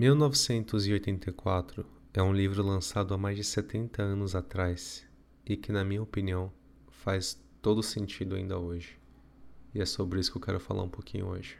1984 é um livro lançado há mais de 70 anos atrás e que, na minha opinião, faz todo sentido ainda hoje. E é sobre isso que eu quero falar um pouquinho hoje.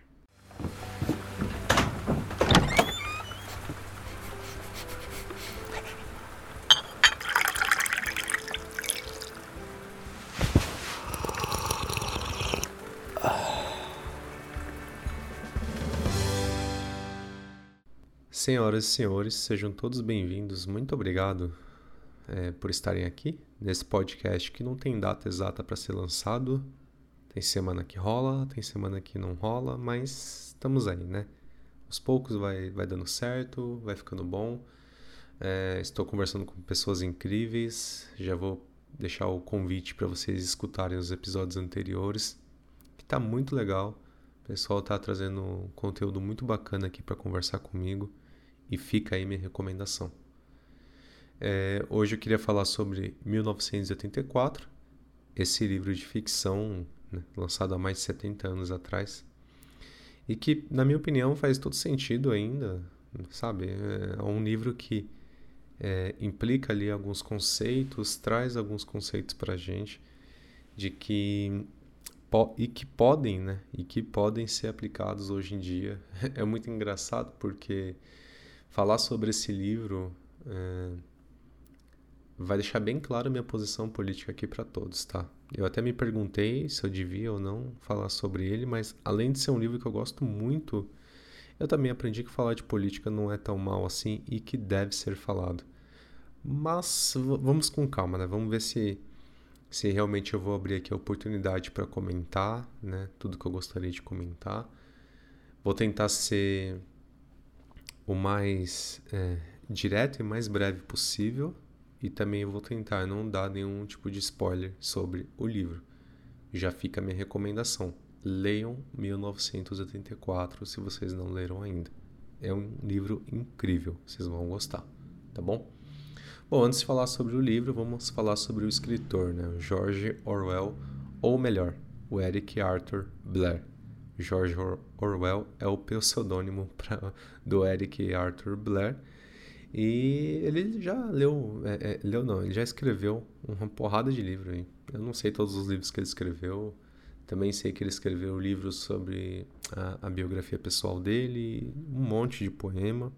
Senhoras e senhores, sejam todos bem-vindos. Muito obrigado é, por estarem aqui nesse podcast que não tem data exata para ser lançado. Tem semana que rola, tem semana que não rola, mas estamos aí, né? Aos poucos vai, vai dando certo, vai ficando bom. É, estou conversando com pessoas incríveis. Já vou deixar o convite para vocês escutarem os episódios anteriores, que tá muito legal. O pessoal tá trazendo um conteúdo muito bacana aqui para conversar comigo e fica aí minha recomendação. É, hoje eu queria falar sobre 1984, esse livro de ficção né, lançado há mais de 70 anos atrás e que, na minha opinião, faz todo sentido ainda, sabe? É um livro que é, implica ali alguns conceitos, traz alguns conceitos para a gente de que e que podem, né? E que podem ser aplicados hoje em dia. É muito engraçado porque falar sobre esse livro é, vai deixar bem claro minha posição política aqui para todos, tá? Eu até me perguntei se eu devia ou não falar sobre ele, mas além de ser um livro que eu gosto muito, eu também aprendi que falar de política não é tão mal assim e que deve ser falado. Mas vamos com calma, né? Vamos ver se se realmente eu vou abrir aqui a oportunidade para comentar, né? Tudo que eu gostaria de comentar. Vou tentar ser o mais é, direto e mais breve possível. E também vou tentar não dar nenhum tipo de spoiler sobre o livro. Já fica a minha recomendação. Leiam 1984 se vocês não leram ainda. É um livro incrível, vocês vão gostar, tá bom? Bom, antes de falar sobre o livro, vamos falar sobre o escritor, né? George Orwell, ou melhor, o Eric Arthur Blair. George Orwell é o pseudônimo pra, do Eric Arthur Blair. E ele já leu, é, é, leu não, ele já escreveu uma porrada de livros. Hein? Eu não sei todos os livros que ele escreveu. Também sei que ele escreveu livros sobre a, a biografia pessoal dele, um monte de poema.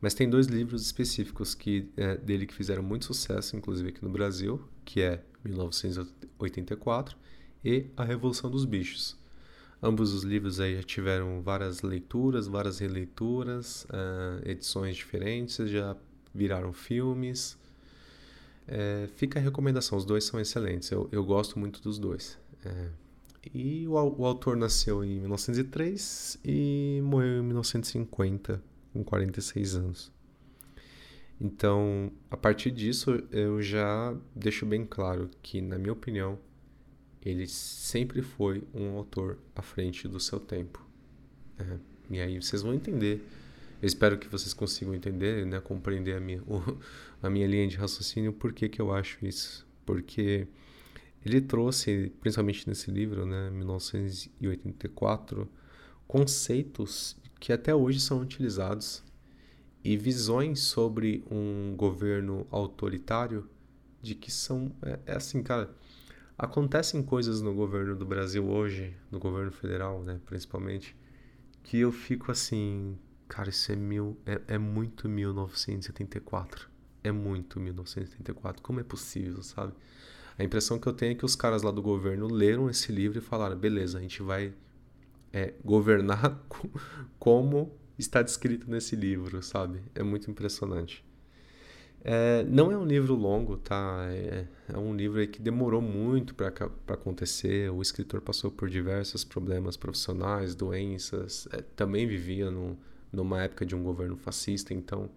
Mas tem dois livros específicos que, é, dele que fizeram muito sucesso, inclusive aqui no Brasil, que é 1984 e A Revolução dos Bichos. Ambos os livros aí já tiveram várias leituras, várias releituras, uh, edições diferentes, já viraram filmes. É, fica a recomendação, os dois são excelentes, eu, eu gosto muito dos dois. É, e o, o, autor nasceu em 1903 e morreu em 1950, com 46 anos. Então, a partir disso, eu já deixo bem claro que, na minha opinião, ele sempre foi um autor à frente do seu tempo. É, e aí vocês vão entender. Eu espero que vocês consigam entender, né, compreender a minha, o, a minha linha de raciocínio, por que, que eu acho isso. Porque ele trouxe, principalmente nesse livro, né, 1984, conceitos que até hoje são utilizados e visões sobre um governo autoritário de que são é, é assim, cara, Acontecem coisas no governo do Brasil hoje, no governo federal, né, principalmente, que eu fico assim, cara, isso é, mil, é, é muito 1974. É muito 1974. Como é possível, sabe? A impressão que eu tenho é que os caras lá do governo leram esse livro e falaram: beleza, a gente vai é, governar como está descrito nesse livro, sabe? É muito impressionante. É, não é um livro longo, tá? É, é um livro que demorou muito para acontecer. O escritor passou por diversos problemas profissionais, doenças, é, também vivia no, numa época de um governo fascista, então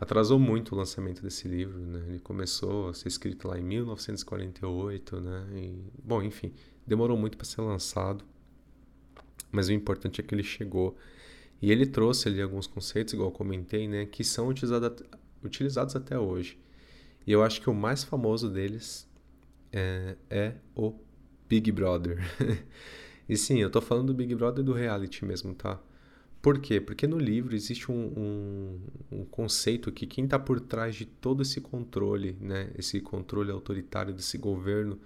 atrasou muito o lançamento desse livro. Né? Ele começou a ser escrito lá em 1948, né? E, bom, enfim, demorou muito para ser lançado, mas o importante é que ele chegou. E ele trouxe ali alguns conceitos, igual comentei, né, que são utilizados utilizados até hoje. E eu acho que o mais famoso deles é, é o Big Brother. e sim, eu tô falando do Big Brother do reality mesmo, tá? Por quê? Porque no livro existe um, um, um conceito que quem está por trás de todo esse controle, né, esse controle autoritário desse governo,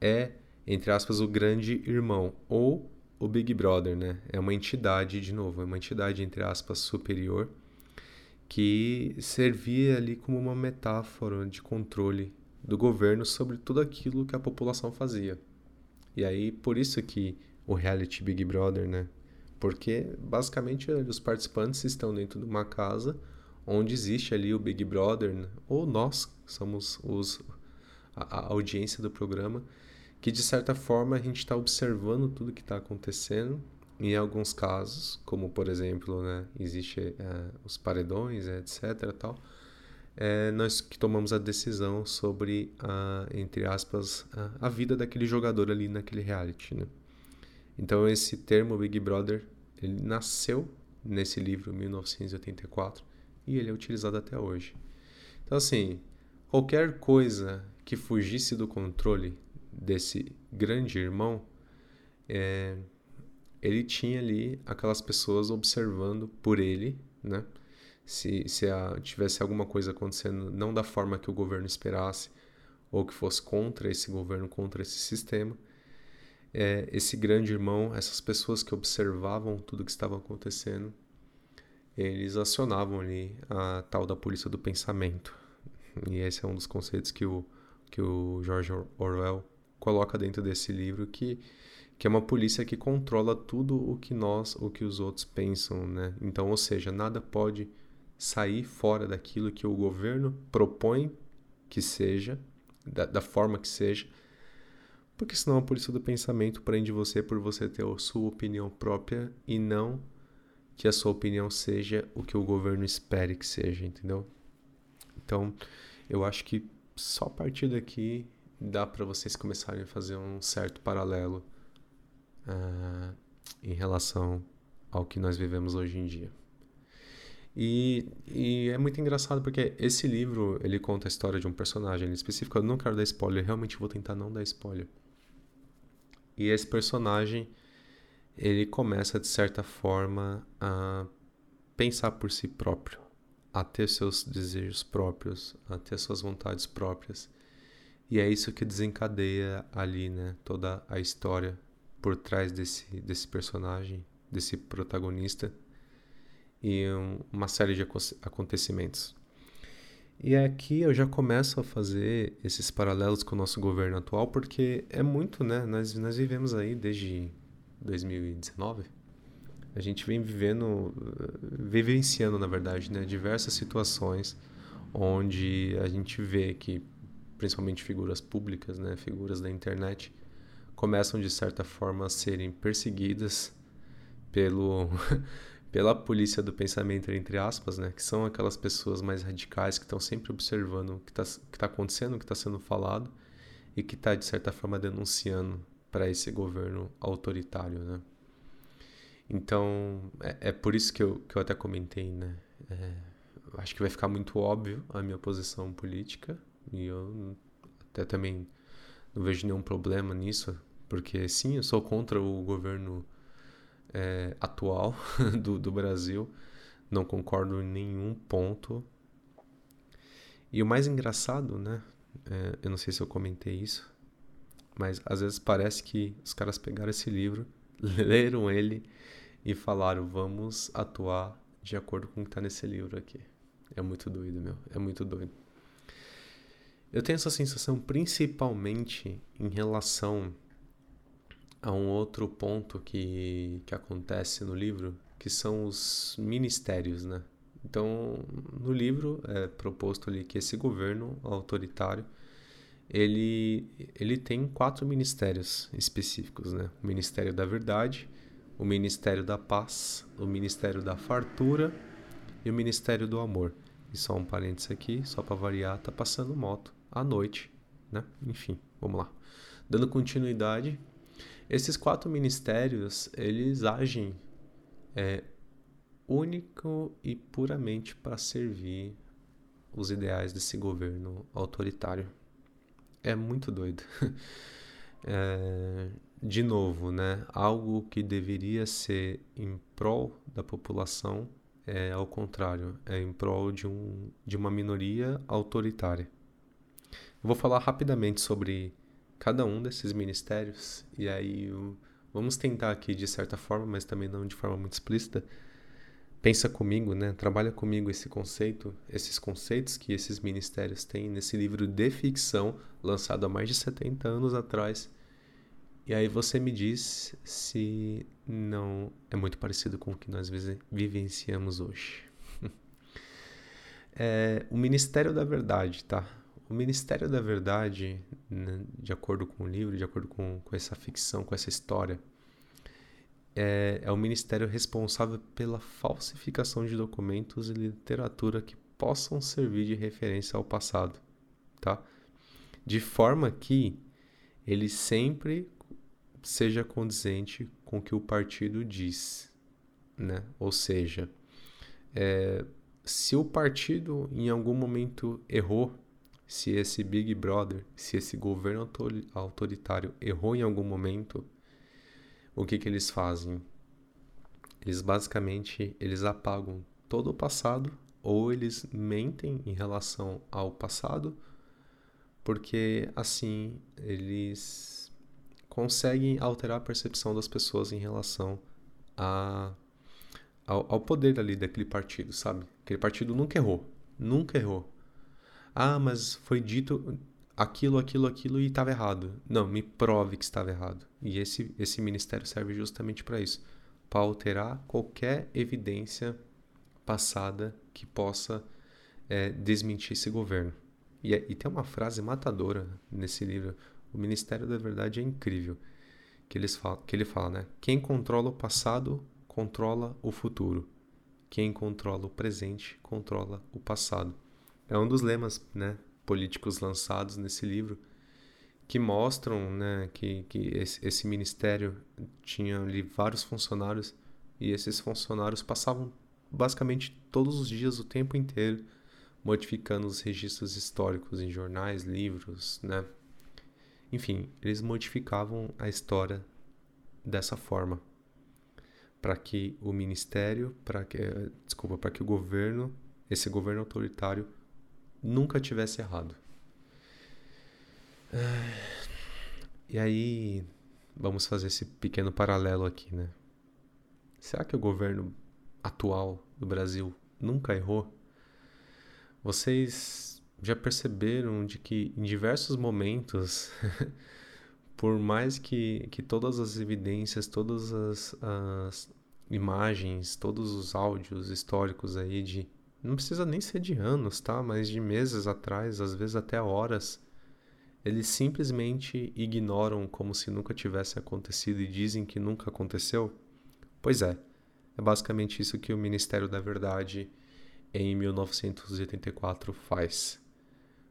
é, entre aspas, o grande irmão ou o Big Brother, né? É uma entidade, de novo, é uma entidade, entre aspas, superior que servia ali como uma metáfora de controle do governo sobre tudo aquilo que a população fazia. E aí, por isso que o reality Big Brother, né? Porque basicamente os participantes estão dentro de uma casa onde existe ali o Big Brother, né? ou nós somos os, a, a audiência do programa, que de certa forma a gente está observando tudo que está acontecendo. Em alguns casos, como por exemplo, né, existe é, os paredões, etc. Tal, é, nós que tomamos a decisão sobre entre aspas, a, a, vida daquele jogador ali naquele reality, né? Então esse termo Big Brother, ele nasceu nesse livro 1984 e ele é utilizado até hoje. Então assim, qualquer coisa que fugisse do controle desse grande irmão, é, ele tinha ali aquelas pessoas observando por ele, né? Se, se a, tivesse alguma coisa acontecendo não da forma que o governo esperasse, ou que fosse contra esse governo, contra esse sistema, é, esse grande irmão, essas pessoas que observavam tudo que estava acontecendo, eles acionavam ali a tal da polícia do pensamento. E esse é um dos conceitos que o, que o George Orwell coloca dentro desse livro que que é uma polícia que controla tudo o que nós, o que os outros pensam, né? Então, ou seja, nada pode sair fora daquilo que o governo propõe que seja, da, da forma que seja, porque senão a polícia do pensamento prende você por você ter a sua opinião própria e não que a sua opinião seja o que o governo espere que seja, entendeu? Então, eu acho que só a partir daqui dá para vocês começarem a fazer um certo paralelo uh, em relação ao que nós vivemos hoje em dia. E, e, é muito engraçado porque esse livro ele conta a história de um personagem específico. Eu não quero dar spoiler, realmente vou tentar não dar spoiler. E esse personagem ele começa de certa forma a pensar por si próprio, a ter seus desejos próprios, a ter suas vontades próprias. E é isso que desencadeia ali, né, toda a história por trás desse, desse personagem, desse protagonista e um, uma série de acontecimentos. E aqui eu já começo a fazer esses paralelos com o nosso governo atual, porque é muito, né? Nós, nós vivemos aí desde 2019. A gente vem vivendo, vivenciando, na verdade, né? diversas situações onde a gente vê que, principalmente figuras públicas, né? Figuras da internet, começam de certa forma a serem perseguidas pelo pela polícia do pensamento entre aspas, né, que são aquelas pessoas mais radicais que estão sempre observando o que está tá acontecendo, o que está sendo falado e que está de certa forma denunciando para esse governo autoritário, né? Então é, é, por isso que eu, que eu até comentei, né? É, acho que vai ficar muito óbvio a minha posição política e eu até também não vejo nenhum problema nisso, porque sim, eu sou contra o governo é, atual do, do Brasil, não concordo em nenhum ponto. E o mais engraçado, né? É, eu não sei se eu comentei isso, mas às vezes parece que os caras pegaram esse livro, leram ele e falaram: vamos atuar de acordo com o que está nesse livro aqui. É muito doido, meu. É muito doido. Eu tenho essa sensação principalmente em relação a um outro ponto que, que acontece no livro, que são os ministérios, né? Então, no livro é proposto ali que esse governo autoritário ele, ele tem quatro ministérios específicos, né? O Ministério da Verdade, o Ministério da Paz, o Ministério da Fartura e o Ministério do Amor. E só um parênteses aqui, só para variar, tá passando moto à noite, né? Enfim, vamos lá. Dando continuidade, esses quatro ministérios, eles agem é, único e puramente para servir os ideais desse governo autoritário. É muito doido. é, de novo, né, algo que deveria ser em prol da população é ao contrário, é em prol de, um, de uma minoria autoritária. Eu vou falar rapidamente sobre cada um desses ministérios e aí vamos tentar aqui de certa forma, mas também não de forma muito explícita, pensa comigo, né? Trabalha comigo esse conceito, esses conceitos que esses ministérios têm nesse livro de ficção lançado há mais de 70 anos atrás. E aí você me diz se não é muito parecido com o que nós vivenciamos hoje. é, o Ministério da Verdade, tá? O Ministério da Verdade, né, de acordo com o livro, de acordo com, com essa ficção, com essa história, é, é o ministério responsável pela falsificação de documentos e literatura que possam servir de referência ao passado, tá? De forma que ele sempre seja condizente com o que o partido diz, né? Ou seja, é, se o partido em algum momento errou, se esse Big Brother, se esse governo autoritário errou em algum momento, o que, que eles fazem? Eles basicamente eles apagam todo o passado ou eles mentem em relação ao passado, porque assim eles conseguem alterar a percepção das pessoas em relação a, ao, ao poder ali daquele partido, sabe? Aquele partido nunca errou, nunca errou. Ah, mas foi dito aquilo, aquilo, aquilo e estava errado. Não, me prove que estava errado. E esse, esse ministério serve justamente para isso para alterar qualquer evidência passada que possa é, desmentir esse governo. E, e, tem uma frase matadora nesse livro. O Ministério da Verdade é incrível. Que, eles falam, que ele fala, né? Quem controla o passado controla o futuro. Quem controla o presente controla o passado. É um dos lemas, né? políticos lançados nesse livro que mostram né, que, que esse, esse ministério tinha ali vários funcionários e esses funcionários passavam basicamente todos os dias, o tempo inteiro, modificando os registros históricos em jornais, livros, né? Enfim, eles modificavam a história dessa forma para que o ministério, para que, desculpa, para que o governo, esse governo autoritário nunca tivesse errado. E aí, vamos fazer esse pequeno paralelo aqui, né? Será que o governo atual do Brasil nunca errou? Vocês já perceberam de que em diversos momentos, por mais que, que todas as evidências, todas as, as imagens, todos os áudios históricos aí de não precisa nem ser de anos, tá? Mas de meses atrás, às vezes até horas, eles simplesmente ignoram como se nunca tivesse acontecido e dizem que nunca aconteceu? Pois é, é basicamente isso que o Ministério da Verdade em 1984 faz.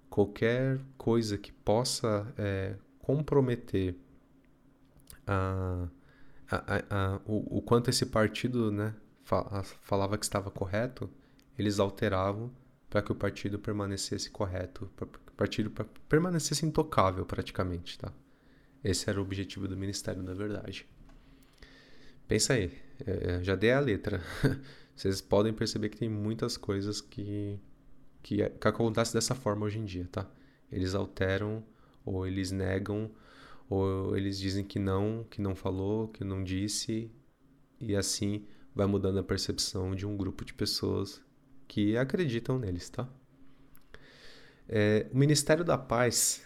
Qualquer coisa que possa é, comprometer a, a, a, o, o, quanto esse partido né, falava que estava correto, eles alteravam para que o partido permanecesse correto, para que o partido permanecesse intocável praticamente, tá? Esse era o objetivo do Ministério da Verdade. Pensa aí, é, é já dei a letra. Vocês podem perceber que tem muitas coisas que, que, que acontecem dessa forma hoje em dia, tá? Eles alteram, ou eles negam, ou eles dizem que não, que não falou, que não disse, e assim vai mudando a percepção de um grupo de pessoas que acreditam neles, tá? É, o Ministério da Paz,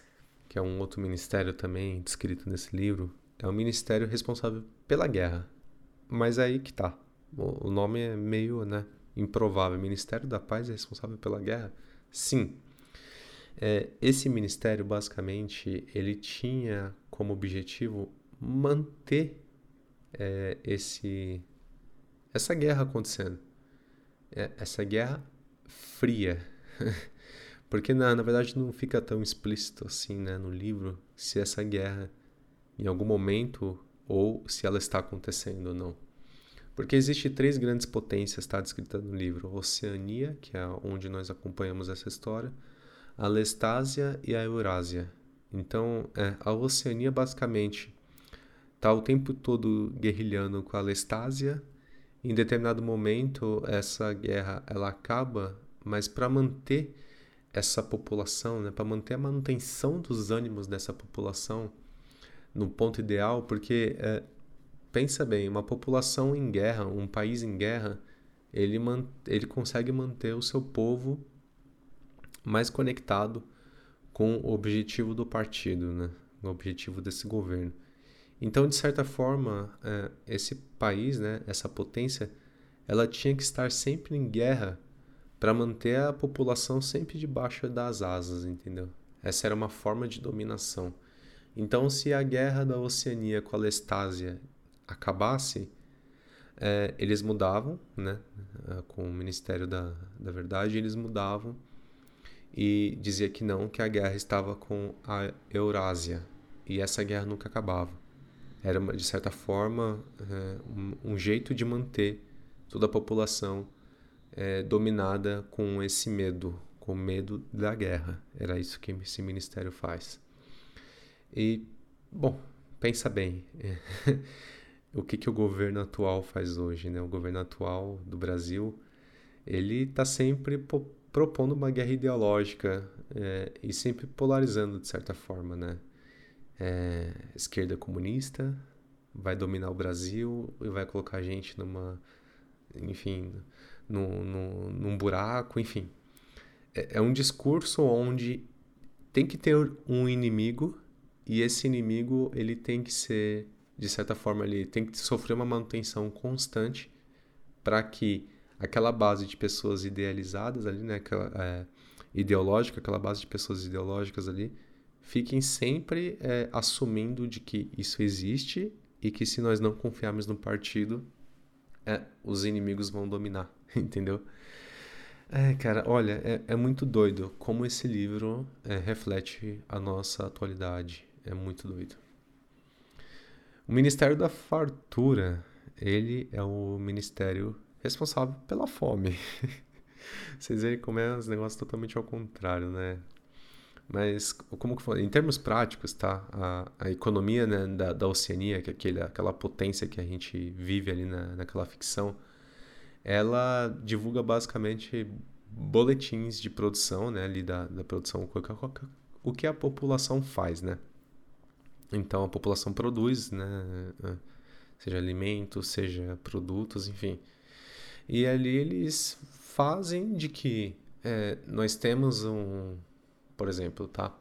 que é um outro ministério também descrito nesse livro, é o ministério responsável pela guerra. Mas aí que tá. O nome é meio né, improvável. Ministério da Paz é responsável pela guerra? Sim. É, esse ministério, basicamente, ele tinha como objetivo manter é, esse, essa guerra acontecendo. É, essa guerra fria. Porque na, na verdade não fica tão explícito assim né, no livro se essa guerra em algum momento ou se ela está acontecendo ou não. Porque existe três grandes potências, está descrita no livro: Oceania, que é onde nós acompanhamos essa história, a Lestásia e a Eurásia. Então, é, a Oceania basicamente está o tempo todo guerrilhando com a Lestásia. Em determinado momento, essa guerra ela acaba, mas para manter essa população, né, para manter a manutenção dos ânimos dessa população no ponto ideal, porque é, pensa bem, uma população em guerra, um país em guerra, ele, man, ele consegue manter o seu povo mais conectado com o objetivo do partido, né, o objetivo desse governo. Então, de certa forma, é, esse país, né, essa potência, ela tinha que estar sempre em guerra para manter a população sempre debaixo das asas, entendeu? Essa era uma forma de dominação. Então, se a guerra da Oceania com a Lestásia acabasse, é, eles mudavam, né? Com o Ministério da, da Verdade, eles mudavam e dizia que não, que a guerra estava com a Eurásia e essa guerra nunca acabava era de certa forma é, um, jeito de manter toda a população é, dominada com esse medo, com medo da guerra. Era isso que esse ministério faz. E, bom, pensa bem. o que, que o governo atual faz hoje? Né? O governo atual do Brasil ele está sempre propondo uma guerra ideológica é, e sempre polarizando de certa forma, né? É, esquerda comunista vai dominar o Brasil e vai colocar a gente numa, enfim, no, no, num buraco, enfim. É, é um discurso onde tem que ter um inimigo e esse inimigo ele tem que ser, de certa forma, ele tem que sofrer uma manutenção constante para que aquela base de pessoas idealizadas ali, né, aquela, é, ideológica, aquela base de pessoas ideológicas ali, fiquem sempre é, assumindo de que isso existe e que se nós não confiarmos no partido, é, os inimigos vão dominar, entendeu? É, cara, olha, é, é muito doido como esse livro é, reflete a nossa atualidade. É muito doido. O Ministério da Fartura, ele é o ministério responsável pela fome. Vocês veem como é um negócio totalmente ao contrário, né? Mas, como que foi? Em termos práticos, tá? A, a economia né, da, da Oceania, que é aquele, aquela potência que a gente vive ali na, naquela ficção, ela divulga basicamente boletins de produção, né? Ali da, da produção, o que a população faz, né? Então, a população produz, né? Seja alimentos, seja produtos, enfim. E ali eles fazem de que é, nós temos um por exemplo, tá?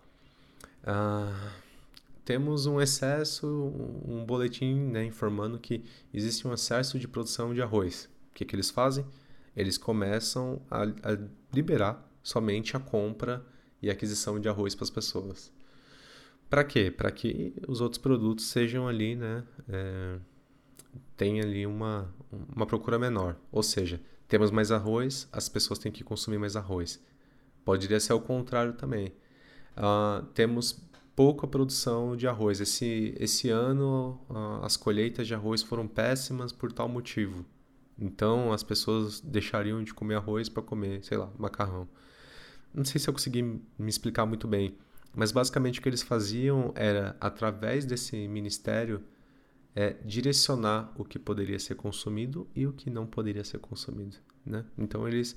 Ah, temos um excesso, um boletim né, informando que existe um excesso de produção de arroz. O que, que eles fazem? Eles começam a, a liberar somente a compra e aquisição de arroz para as pessoas. Para quê? Para que os outros produtos sejam ali, né? É, tem ali uma, uma procura menor. Ou seja, temos mais arroz, as pessoas têm que consumir mais arroz. Poderia ser o contrário também. Uh, temos pouca produção de arroz. Esse, esse ano uh, as colheitas de arroz foram péssimas por tal motivo. Então as pessoas deixariam de comer arroz para comer, sei lá, macarrão. Não sei se eu consegui me explicar muito bem, mas basicamente o que eles faziam era, através desse ministério, é, direcionar o que poderia ser consumido e o que não poderia ser consumido. Né? Então eles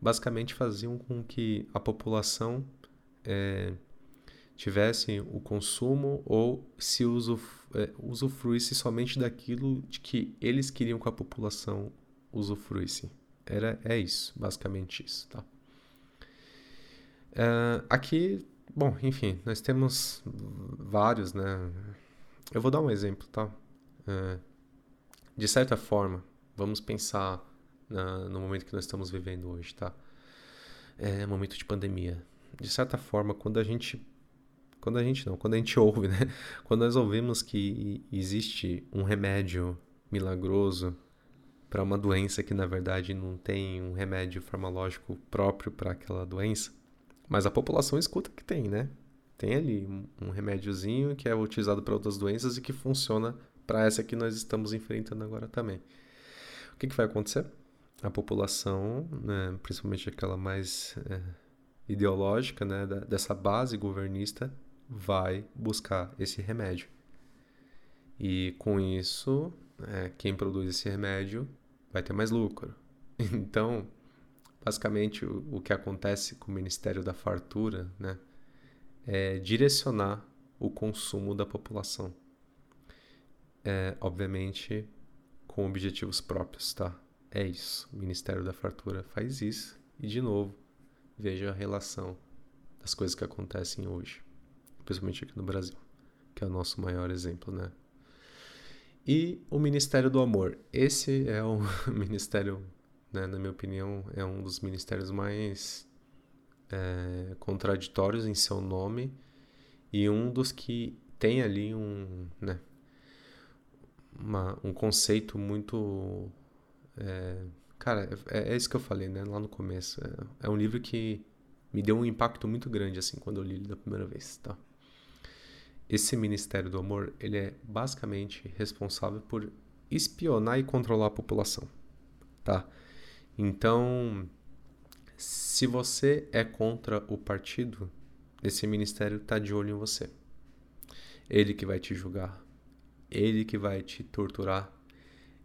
basicamente faziam com que a população é, tivesse o consumo ou se usuf, é, usufruísse somente daquilo de que eles queriam que a população usufruísse. Era, é isso, basicamente isso, tá? É, aqui, bom, enfim, nós temos vários, né? Eu vou dar um exemplo, tá? De certa forma, vamos pensar na, no momento que nós estamos vivendo hoje, tá? É momento de pandemia. De certa forma, quando a gente quando a gente não, quando a gente ouve, né? Quando nós ouvimos que existe um remédio milagroso para uma doença que na verdade não tem um remédio farmacológico próprio para aquela doença, mas a população escuta que tem, né? Tem ali um, remédiozinho que é utilizado para outras doenças e que funciona para essa que nós estamos enfrentando agora também. O que, que vai acontecer? A população, né, principalmente aquela mais é, ideológica, né, da, dessa base governista, vai buscar esse remédio. E com isso, é, quem produz esse remédio vai ter mais lucro. Então, basicamente, o, o que acontece com o Ministério da Fartura né, é direcionar o consumo da população. É, obviamente, com objetivos próprios, tá? É isso. O Ministério da Fartura faz isso. E, de novo, veja a relação das coisas que acontecem hoje, principalmente aqui no Brasil, que é o nosso maior exemplo, né? E o Ministério do Amor. Esse é o ministério, né, na minha opinião, é um dos ministérios mais é, contraditórios em seu nome e um dos que tem ali um, né, uma, um conceito muito. É, cara, é, é, isso que eu falei, né, lá no começo. É, é um livro que me deu um impacto muito grande assim quando eu li ele da primeira vez, tá? esse Ministério do Amor ele é basicamente responsável por espionar e controlar a população, tá? Então, se você é contra o partido, esse ministério está de olho em você. Ele que vai te julgar, ele que vai te torturar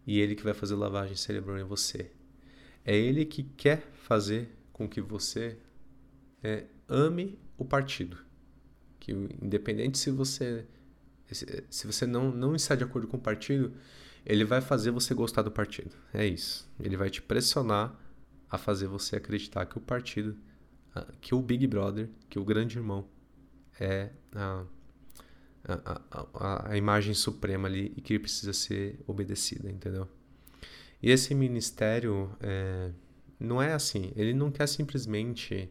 e ele que vai fazer lavagem cerebral em você. É ele que quer fazer com que você é, ame o partido que independente se você se você não, não está de acordo com o partido, ele vai fazer você gostar do partido. É isso. Ele vai te pressionar a fazer você acreditar que o partido, que o Big Brother, que o grande irmão é a, a, a, a imagem suprema ali e que precisa ser obedecida, entendeu? E esse ministério é, não é assim. Ele não quer simplesmente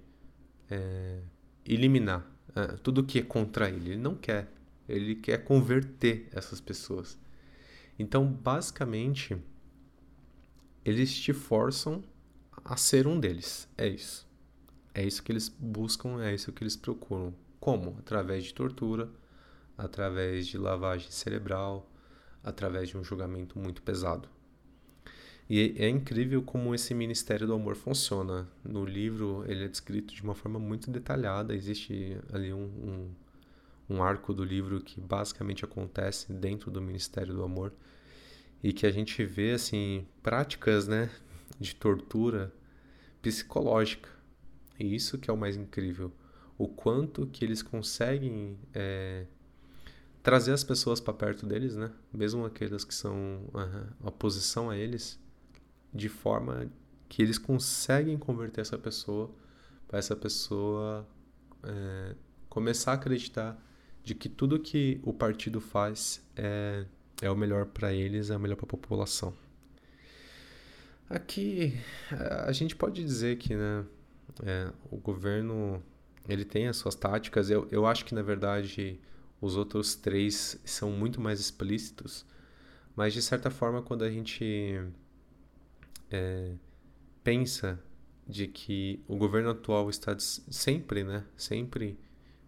é, eliminar uh, tudo que é contra ele. Ele não quer. Ele quer converter essas pessoas. Então, basicamente, eles te forçam a ser um deles. É isso. É isso que eles buscam, é isso que eles procuram. Como? Através de tortura, através de lavagem cerebral, através de um julgamento muito pesado. E é incrível como esse Ministério do Amor funciona. No livro, ele é descrito de uma forma muito detalhada. Existe ali um, um, um arco do livro que basicamente acontece dentro do Ministério do Amor e que a gente vê assim práticas, né, de tortura psicológica. E isso que é o mais incrível, o quanto que eles conseguem é, trazer as pessoas para perto deles, né, mesmo aquelas que são oposição a eles de forma que eles conseguem converter essa pessoa para essa pessoa é, começar a acreditar de que tudo que o partido faz é, é o melhor para eles, é o melhor para a população. Aqui a gente pode dizer que né, é, o governo ele tem as suas táticas. Eu, eu acho que na verdade os outros três são muito mais explícitos, mas de certa forma quando a gente é, pensa de que o governo atual está sempre, né, sempre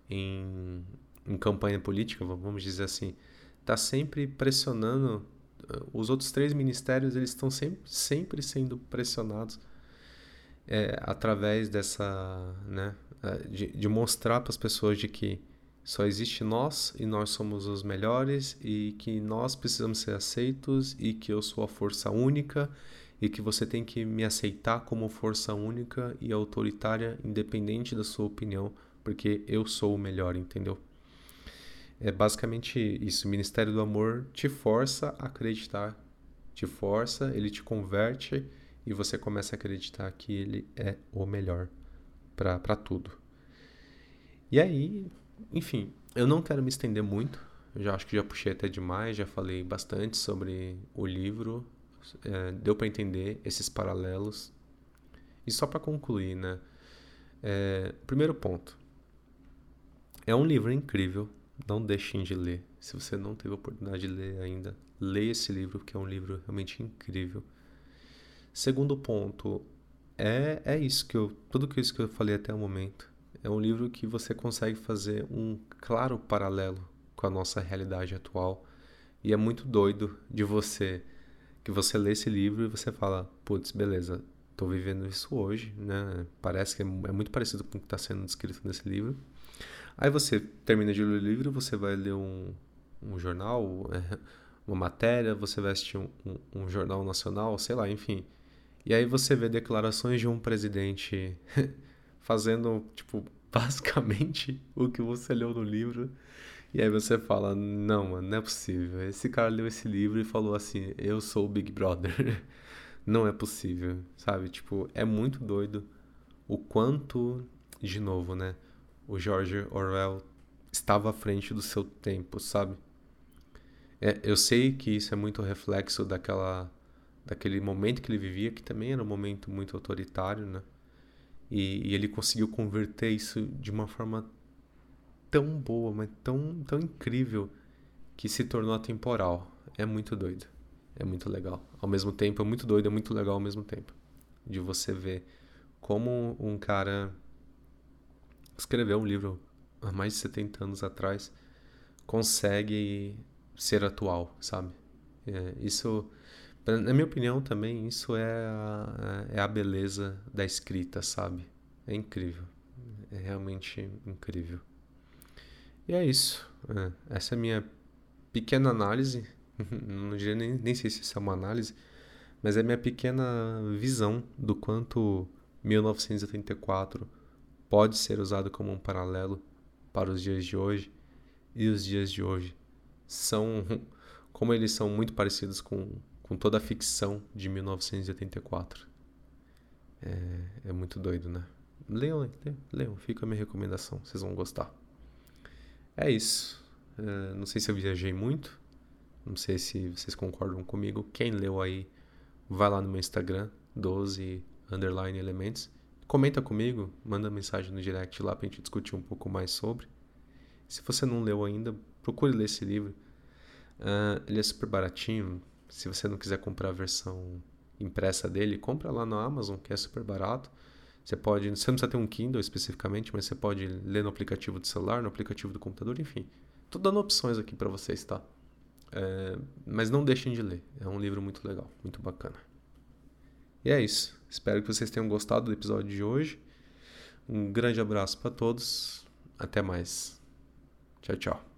em, em campanha política, vamos dizer assim, está sempre pressionando uh, os outros três ministérios, eles estão sempre, sempre sendo pressionados é, através dessa, né, uh, de, de mostrar para as pessoas de que só existe nós e nós somos os melhores e que nós precisamos ser aceitos e que eu sou a força única e que você tem que me aceitar como força única e autoritária, independente da sua opinião, porque eu sou o melhor, entendeu? É basicamente isso. O Ministério do Amor te força a acreditar, te força, ele te converte e você começa a acreditar que ele é o melhor para tudo. E aí, enfim, eu não quero me estender muito. Eu já acho que já puxei até demais, já falei bastante sobre o livro, é, deu para entender esses paralelos. E só para concluir, né? É, primeiro ponto. É um livro incrível, não deixem de ler. Se você não teve a oportunidade de ler ainda, leia esse livro, porque é um livro realmente incrível. Segundo ponto, é, é isso que eu. Tudo isso que eu falei até o momento. É um livro que você consegue fazer um claro paralelo com a nossa realidade atual. E é muito doido de você que você lê esse livro e você fala, putz, beleza, estou vivendo isso hoje, né? Parece que é, é muito parecido com o que está sendo descrito nesse livro. Aí você termina de ler o livro, você vai ler um, um jornal, uma matéria, você vai assistir um, um, um jornal nacional, sei lá, enfim. E aí você vê declarações de um presidente fazendo, tipo, basicamente o que você leu no livro. E aí você fala, não, mano, não é possível. Esse cara leu esse livro e falou assim, eu sou o Big Brother. não é possível, sabe? Tipo, é muito doido o quanto, de novo, né? O George Orwell estava à frente do seu tempo, sabe? É, eu sei que isso é muito reflexo daquela, daquele momento que ele vivia, que também era um momento muito autoritário, né? E, e ele conseguiu converter isso de uma forma tão boa, mas tão, tão incrível, que se tornou atemporal. É muito doido. É muito legal. Ao mesmo tempo, é muito doido, é muito legal ao mesmo tempo. De você ver como um cara escreveu um livro há mais de 70 anos atrás consegue ser atual, sabe? É, isso, na minha opinião também, isso é a, é a beleza da escrita, sabe? É incrível. É realmente incrível. E é isso. É, essa é a minha pequena análise. Não diria nem, nem sei se isso é uma análise, mas é a minha pequena visão do quanto 1984 pode ser usado como um paralelo para os dias de hoje. E os dias de hoje são, como eles são muito parecidos com, com toda a ficção de 1984. É, é muito doido, né? Leiam, leiam, fica a minha recomendação, vocês vão gostar. É isso. É, não sei se eu viajei muito, não sei se vocês concordam comigo. Quem leu aí, vai lá no meu Instagram, 12 underline elementos. Comenta comigo, manda mensagem no direct lá pra gente discutir um pouco mais sobre. Se você não leu ainda, procure ler esse livro. Uh, ele é super baratinho. Se você não quiser comprar a versão impressa dele, compra lá no Amazon, que é super barato. Você pode, você não precisa ter um Kindle especificamente, mas você pode ler no aplicativo do celular, no aplicativo do computador, enfim. Tô dando opções aqui para vocês, tá? É, mas não deixem de ler. É um livro muito legal, muito bacana. E é isso. Espero que vocês tenham gostado do episódio de hoje. Um grande abraço para todos. Até mais. Tchau, tchau.